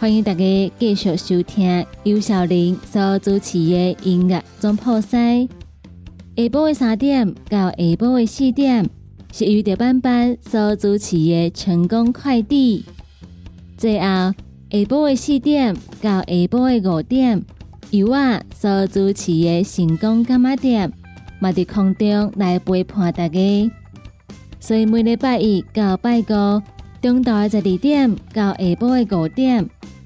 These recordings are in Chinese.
欢迎大家继续收听尤小玲所主持的音乐总破塞。下晡的三点到下晡的四点是由德班班所主持的成功快递。最后下晡的四点到下晡的五点由我所主持的成功干妈店，嘛伫空中来陪伴大家。所以每礼拜一到拜五中昼的十二点到下晡的五点。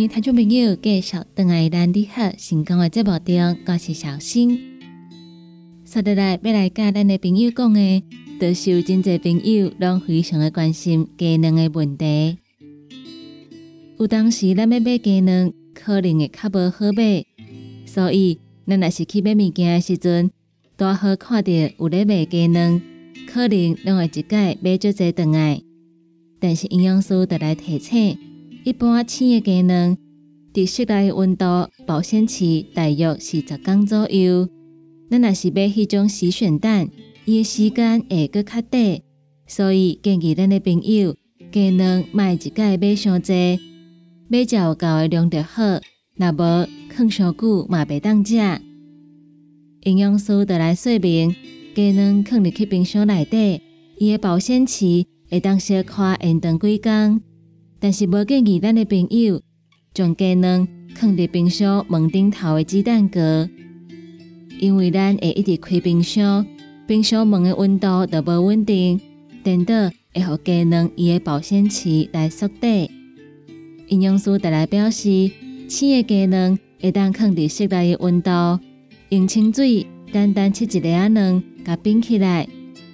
迎听众朋友继续登来咱你好成功的节目中，我是小新。接下来要来教咱的朋友讲的，都是有真侪朋友拢非常的关心技能的问题。有当时咱要买技能，可能会较无好买，所以咱若是去买物件的时阵，多好看到有咧卖技能，可能拢会一概买足侪顿来。但是营养师就来提醒。一般青的鸡卵，伫室内温度保鲜期大约是十天左右。咱若是买迄种洗选蛋，伊的时间会搁较短，所以建议咱的朋友鸡卵卖一届买上济，买只有够的量就好。若无放上久嘛袂当食。营养师就来说明，鸡卵放入去冰箱内底，伊的保鲜期会当小可延长几工。但是无建议咱的朋友将鸡卵放伫冰箱门顶头的鸡蛋壳，因为咱会一直开冰箱，冰箱门的温度就无稳定，等到会互鸡卵伊的保鲜期来缩短。营养师特来表示，青的鸡卵会当放伫室内的温度，用清水简单切一粒仔卵，甲冰起来，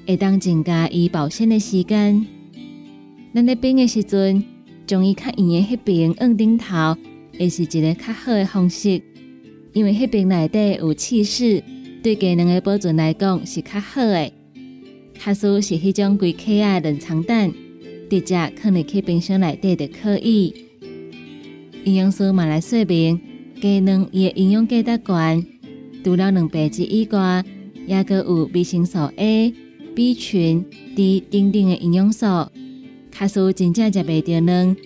会当增加伊保鲜的时间。咱咧冰的时阵。将伊较圆的迄边放顶头，会是一个较好的方式，因为迄边内底有气势，对鸡卵的保存来讲是较好的。假使是迄种规克啊冷藏蛋，直接放入去冰箱内底就可以。营养师嘛来说明，鸡卵伊的营养价值悬，除了蛋白质以外，也个有维生素 A、B 群、D 等等的营养素。卡数真正食袂着呢，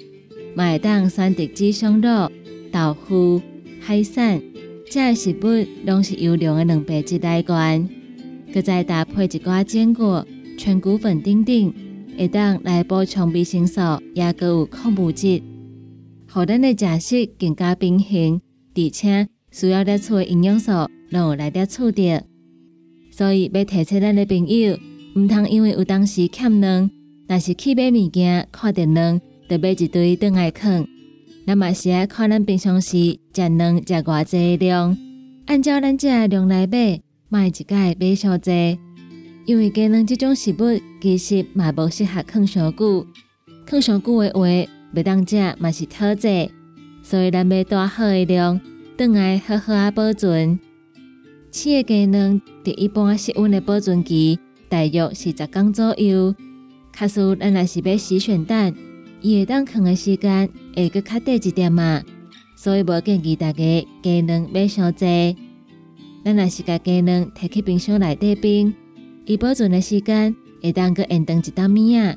会当选择鸡胸肉、豆腐、海产，这食物拢是优良的蛋白质来源。佮再搭配一寡坚果、全谷粉等等，会当来补充维生素，也个有矿物质，互咱的食食更加平衡，而且需要得出的营养素，拢有来得取得。所以要提醒咱的朋友，毋通因为有当时欠卵。若是去买物件，看到卵，就买一堆倒来放。那嘛是爱看咱平常时食卵食偌济量，按照咱食量来买，卖一概买上济。因为鸡卵这种食物其实嘛无适合放上久，放上久的话，袂当食嘛是讨济。所以咱买大好的量，倒来好好啊保存。饲的鸡卵伫一般室温的保存期大约是十天左右。卡数咱若是要洗选蛋，伊会当放的时间会搁较短一点嘛，所以无建议大家鸡卵买伤济。咱若是甲鸡卵摕去冰箱内底冰，伊保存的时间会当搁延长一档米啊，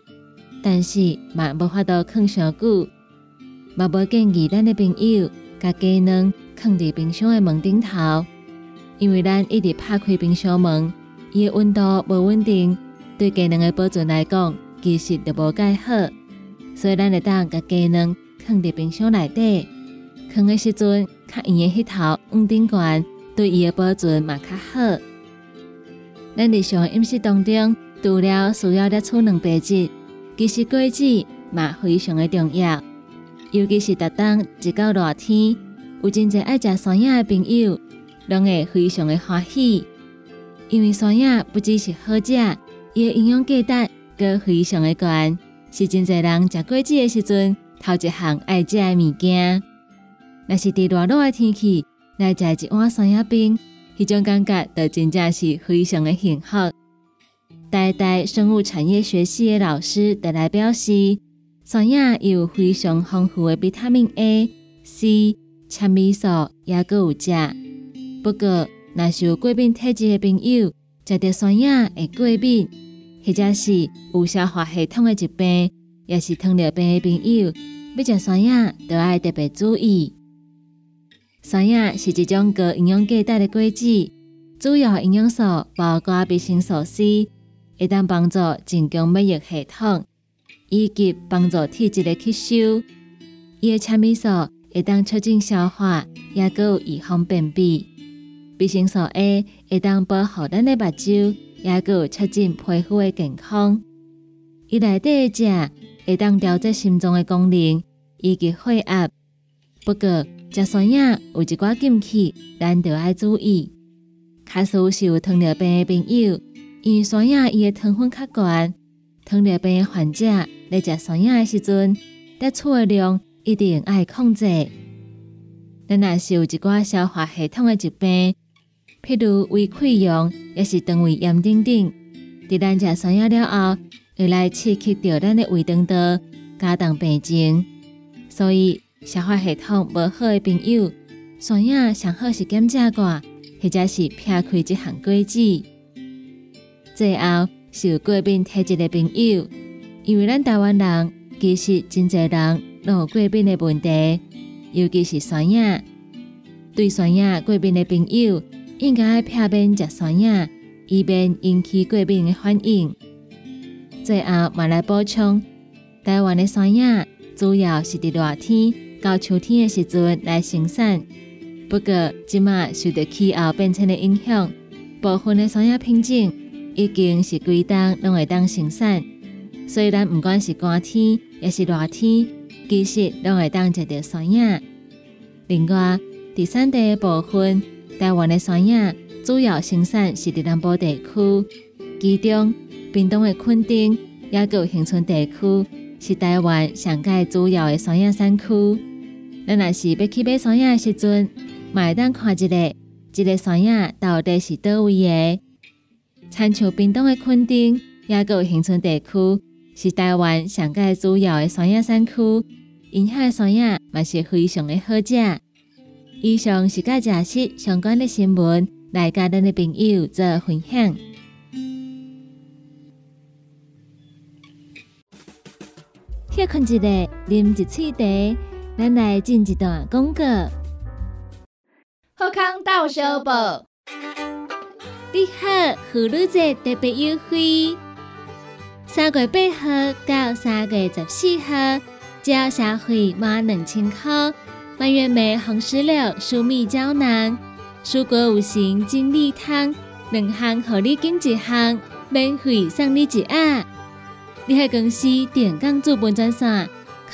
但是嘛无法度放伤久，嘛无建议咱的朋友甲鸡卵放伫冰箱的门顶头，因为咱一直拍开冰箱门，伊的温度无稳定，对鸡卵的保存来讲。其实就无介好，所以咱会当甲鸡卵放伫冰箱内底，放的时阵较圆的迄头往顶悬，对伊的保存嘛较好。咱日常饮食当中，除了需要得储蛋白质，其实果子嘛非常的重要。尤其是逐当一到热天，有真侪爱食山野的朋友，拢会非常的欢喜，因为山野不只是好食，伊的营养价值。个非常的悬，是真侪人食果子的时阵头一项爱食的物件。若是伫热热的天气来食一碗山药冰，迄种感觉就真正是非常的幸福。代代生物产业学系的老师得来表示，山药有非常丰富的维他命 A、C、纤维素，也个有食。不过，若是有过敏体质的朋友，食着山药会过敏。或者是有消化系统的疾病，也是糖尿病的朋友，要食山药都要特别注意。山药是一种高营养价值的果子，主要营养素包括维生素 C，会当帮助增强免疫系统，以及帮助体质的吸收。伊的纤维素会当促进消化，也有预防便秘。维生素 A 会当保护咱的目睭。也有促进皮肤的健康，伊内底的食会当调节心脏的功能以及血压。不过，食酸鸭有一寡禁忌，咱着爱注意。卡苏是有糖尿病的朋友，因为酸鸭伊的糖分较悬，糖尿病的患者在食酸鸭的时阵，得储的量一定爱控制。咱若是有一寡消化系统的疾病。譬如胃溃疡，也是肠胃炎等等。伫咱食酸药了后，会来刺激着咱的胃肠道，加重病情。所以消化系统无好的朋友，酸药上好是减食过，或者是撇开这项果子。最后是有过敏体质的朋友，因为咱台湾人其实真侪人拢有过敏的问题，尤其是酸药。对酸药过敏的朋友。应该避免食酸药，以免引起过敏的反应。最后，嘛来补充，台湾的山药主要是伫热天到秋天的时阵来生产。不过，即马受到气候变迁的影响，部分的山药品种已经是规当拢会当生产。所以，咱不管是寒天也是热天，其实拢会当食到山药。另外，第三的部分。台湾的山野主要生产是伫南部地区，其中屏东的垦丁也有恒春地区是台湾上界主要的山野山区。咱若是要去买山野的时阵，买单看一个，这个山野到底是倒位的？参像屏东的垦丁也有恒春地区是台湾上界主要的山野山区，因遐的山野嘛是非常的好食。以上是甲食食相关的新闻，来甲咱的朋友做分享。歇困一下，啉一喙茶，咱来进一段广告。好康到小报，你好，妇女节特别优惠，三月八号到三月十四号，只要消费满两千块，蔓越莓红石榴舒密胶囊、蔬果五行精力汤两项，合你拣一项，免费送你一盒。你喺公司电工资本专线：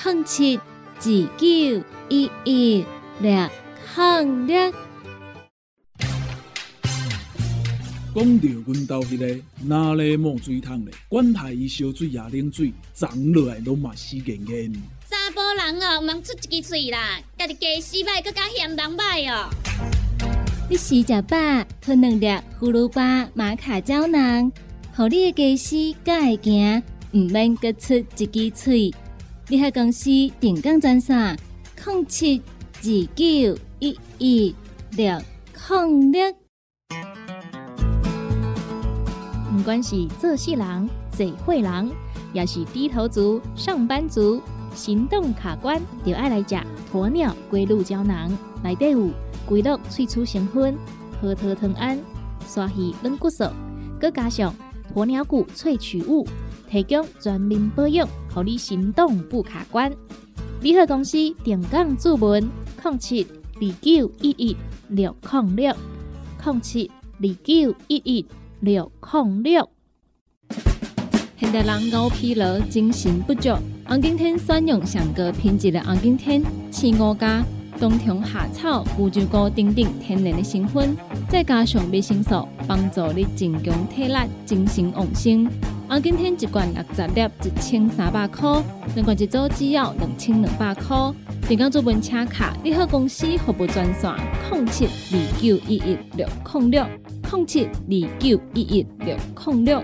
零七二九一一六零六。讲到阮兜迄个哪里冒水桶咧，管他伊烧水也冷水，长落来拢嘛死严严。人哦，毋通出一支嘴啦，家己家洗歹，更加嫌人歹哦。你食食饱，吞两粒葫芦巴玛卡胶囊，互你的家洗更会行。毋免各出一支喙，你喺公司定岗专线：零七二九一一六零六。毋管是做事人、做会人，也是低头族、上班族，行动卡关，就爱来食鸵鸟龟鹿胶囊。内底有龟鹿萃取成分，核桃藤胺、鲨鱼软骨素，佮加上鸵鸟骨萃取物。提供全面保养，让你行动不卡关。联合公司定岗注文：零七二九一一六零六零七二九一一六零六。现代人熬疲劳、精神不足，红景天选用上个品质的红景天青五加冬虫夏草、乌鸡菇等等天然的成分，再加上维生素，帮助你增强体力、精神旺盛。红景天一罐六十粒，一千三百块；两罐一组只要两千两百块。电工做本车卡，你好公司服务专线：零七二九一一六零六零七二九一一六零六。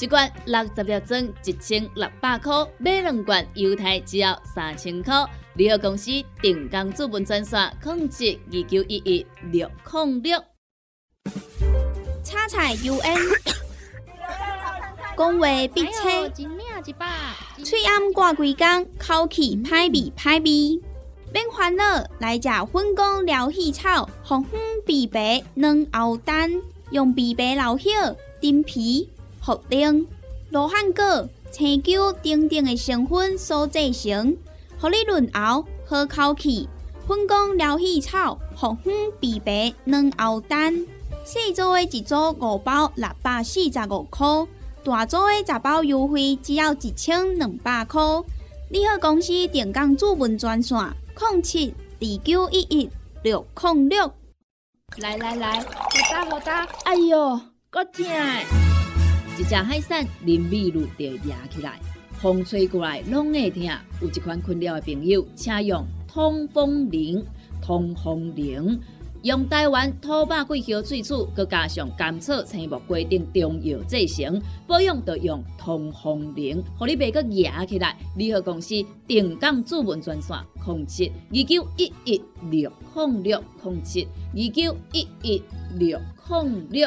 一罐六十粒装，一千六百块；买两罐，犹太只要三千块。联合公司定岗资本专线：控制二九一一六零六。叉彩 UN，讲话必切，嘴暗挂几工，口气歹味歹味。免烦恼，来食粉果疗气草，红粉枇杷软后蛋，用枇杷老叶、丁皮。茯苓、罗汉果、青椒等等的成分所制成，合你润喉好口气。粉工疗气草、红粉枇杷软喉丹，细组的一组五包六百四十五块，大组的十包优惠只要一千两百块。你好，公司电工主文专线：零七二九一一六零六。来来来，好打好打，哎呦，够痛！一只海扇林密路就压起来，风吹过来拢会疼。有一款困扰的朋友，请用通风铃。通风铃用台湾土白桂花萃取，佮加上甘草、青木规定中药制成，保养要用通风铃，互你袂佮压起来。联合公司定岗主文专线：零七二九一一六控六零七二九一一六零六。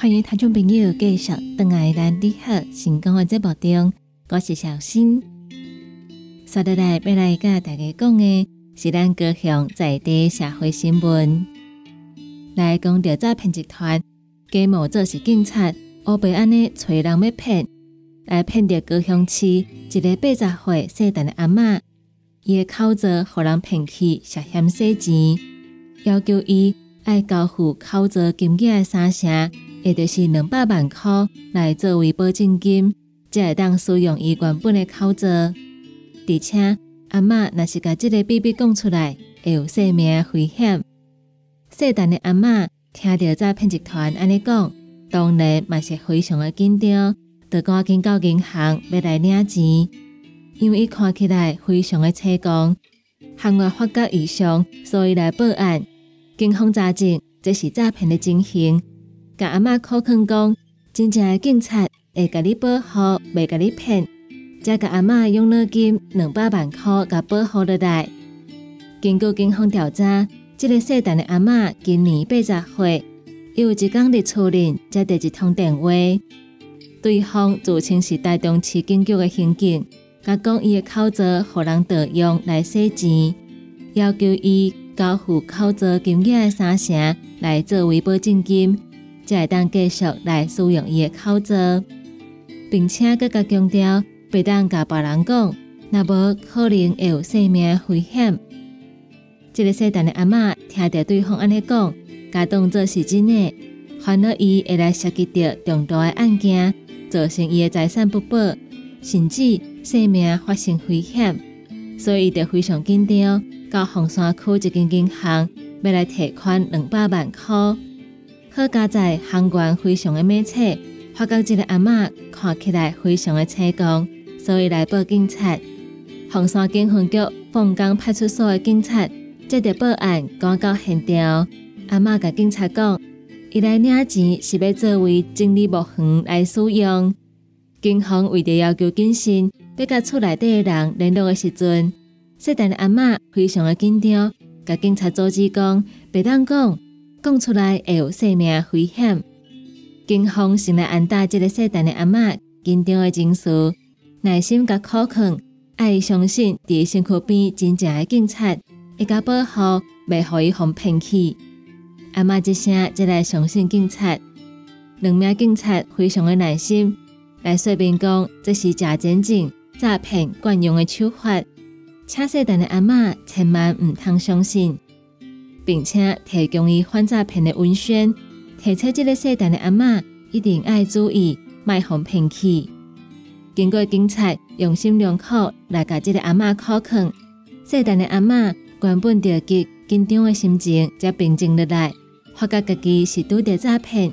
欢迎听众朋友继续登来咱你好成功的节目中，我是小新。接下来要来甲大家讲的是咱高雄在地社会新闻。来讲调查骗集团假冒做是警察，乌白安尼找人要骗，来骗到高雄市一个八十岁细陈的阿嬷，伊的口罩互人骗去，涉嫌洗钱，要求伊爱交付口罩金额的三成。也就是两百万块来作为保证金，才会当使用伊原本的口罩。而且阿嬷若是甲这个秘密讲出来，会有生命危险。细胆的阿嬷听到诈骗集团安尼讲，当然嘛是非常的紧张，就赶紧到银行要来领钱。因为伊看起来非常的成功，行外发觉异常，所以来报案。警方查证这是诈骗的情形。甲阿嬷口劝讲，真正的警察会甲你保护，袂甲你骗。再甲阿嬷用了金两百万块，甲保护落来。经过警方调查，这个姓陈的阿嬷今年八十岁，有一工日厝里接到一通电话，对方自称是台中市警局的刑警，甲讲伊的口罩互人盗用来洗钱，要求伊交付口罩金额的三成来作为保证金。才会当继续来使用伊的口罩，并且更加强调，别当甲别人讲，那无可能会有生命危险。这个细陈的阿嬷听到对方安尼讲，甲当作是真的，烦恼伊会来涉及到重大的案件，造成伊的财产不保，甚至生命发生危险，所以就非常紧张，到红山区一间银行要来提款两百万块。好加在行员非常的美测，发觉这个阿嬷看起来非常的成功，所以来报警察。红山警分局凤岗派出所的警察接到报案，赶到现场。阿嬷甲警察讲，伊来领钱是要作为整理木园来使用。警方为着要求谨慎，要甲厝内底的人联络的时阵，细陈阿嬷非常的紧张，甲警察阻止讲，别当讲。讲出来会有生命危险。警方先来安大这个细陈的阿嬷紧张的情绪，耐心甲口劝，爱相信伫身躯边真正的警察，会甲保护，袂互伊互骗去。阿嬷一声才来相信警察。两名警察非常的耐心，来说明讲这是假检警诈骗惯用的手法，请细陈的阿嬷千万毋通相信。并且提供伊反诈骗的文宣，提醒这个细陈的阿嬷一定要注意，卖互骗去。经过警察用心良苦来甲这个阿嬷考劝，细陈的阿嬷原本着急紧张的心情才平静落来，发觉家己是拄着诈骗，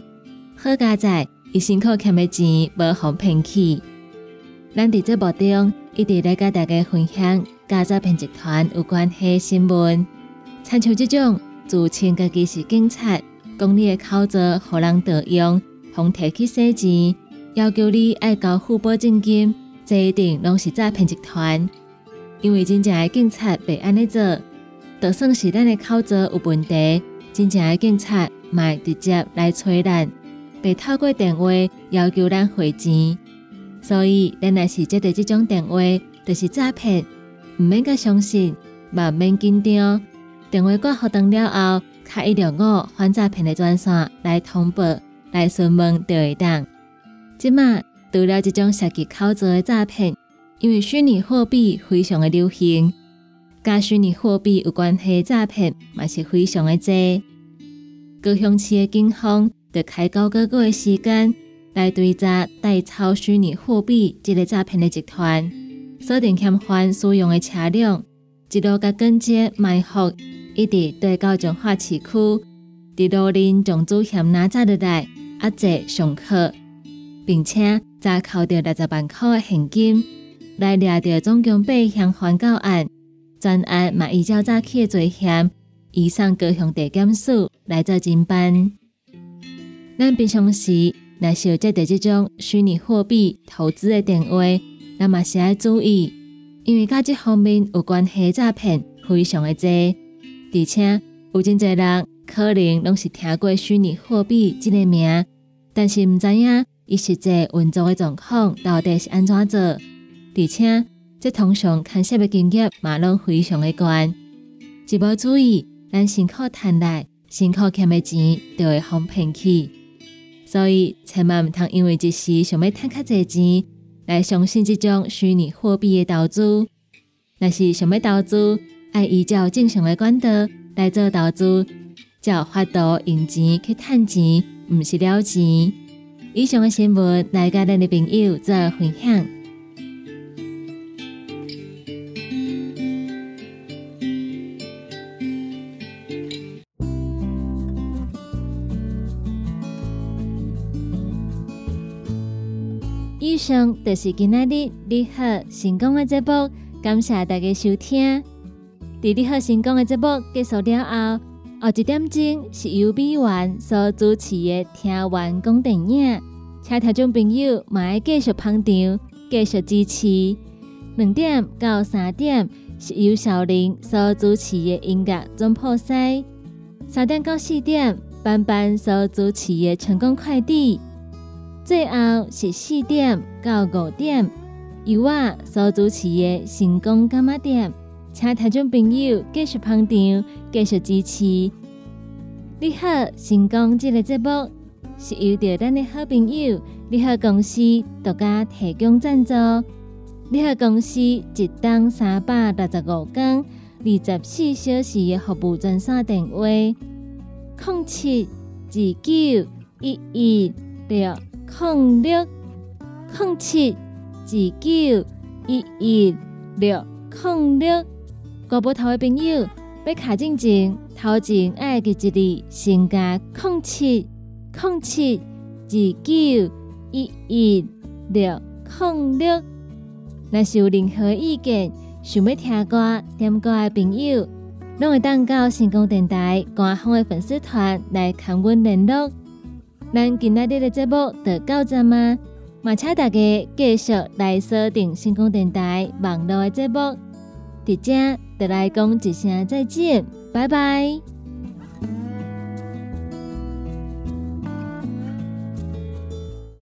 好加在伊辛苦欠的钱无互骗去。咱伫这部中一直来甲大家分享假诈骗集团有关系新闻，参像这种。自称家己是警察，讲你的口罩互人盗用，互提去洗钱，要求你爱交付保证金，这一定拢是诈骗集团。因为真正的警察被安尼做，就算是咱的口罩有问题，真正的警察会直接来催咱，被透过电话要求咱汇钱。所以，咱若是接到这种电话，就是诈骗，毋免甲相信，万免紧张。电话挂好等了后，开一条五反诈骗的专线来通报、来询问就会当。即马除了即种涉及口罩的诈骗，因为虚拟货币非常的流行，甲虚拟货币有关系的诈骗嘛是非常的多。高雄市的警方得开高个个的时间来追查代抄虚拟货币即个诈骗的集团，锁定嫌犯使用的车辆，一路甲跟接埋伏，一直对到彰化市区，伫路林将主嫌拿走落来，压制上课，并且再扣掉六十万块的现金，来掠着总共八项犯告案。专案嘛，依照早起的罪嫌，移送高雄地检署来做侦办。咱平常时若是有接到这种虚拟货币投资的电话，咱嘛是要注意，因为甲这方面有关系诈骗非常的多，而且有真侪人可能拢是听过虚拟货币这个名，但是毋知影伊实际运作的状况到底是安怎做，而且。这通常看涉的金额嘛拢非常的高，一无注意，咱辛苦赚来、辛苦欠的钱就会被骗去。所以千万毋通因为一时想要赚较侪钱，来相信这种虚拟货币的投资。若是想要投资，爱依照正常的管道来做投资，才有法度用钱去赚钱，毋是了钱。以上的新闻来甲咱的朋友做分享。以上就是今仔日你好成功的节目，感谢大家收听。伫你好成功的节目结束了后，后一点钟是由美元所主持的听完讲电影，请听众朋友嘛爱继续捧场，继续支持。两点到三点是由小林所主持的音乐总破塞，三点到四点班班所主持的成功快递。最后是四点到五点，由我所主持的成功干妈店，请听众朋友继续捧场，继续支持。你好，成功这个节目是由着咱的好朋友你好公司独家提供赞助。你好公司一档三百六十五天二十四小时的服务专线电话：零七二九一一六。零六零七二九一一六零六，国宝头的朋友要卡进前，头前爱记一字，先加零七零七二九一一六零六。若是有任何意见，想要听歌、点歌的朋友，拢会当到成功电台官方的粉丝团来看阮联络。咱今仔日的节目就到这吗？嘛，请大家继续来锁定成功电台网络的节目。得来讲一声再见，拜拜。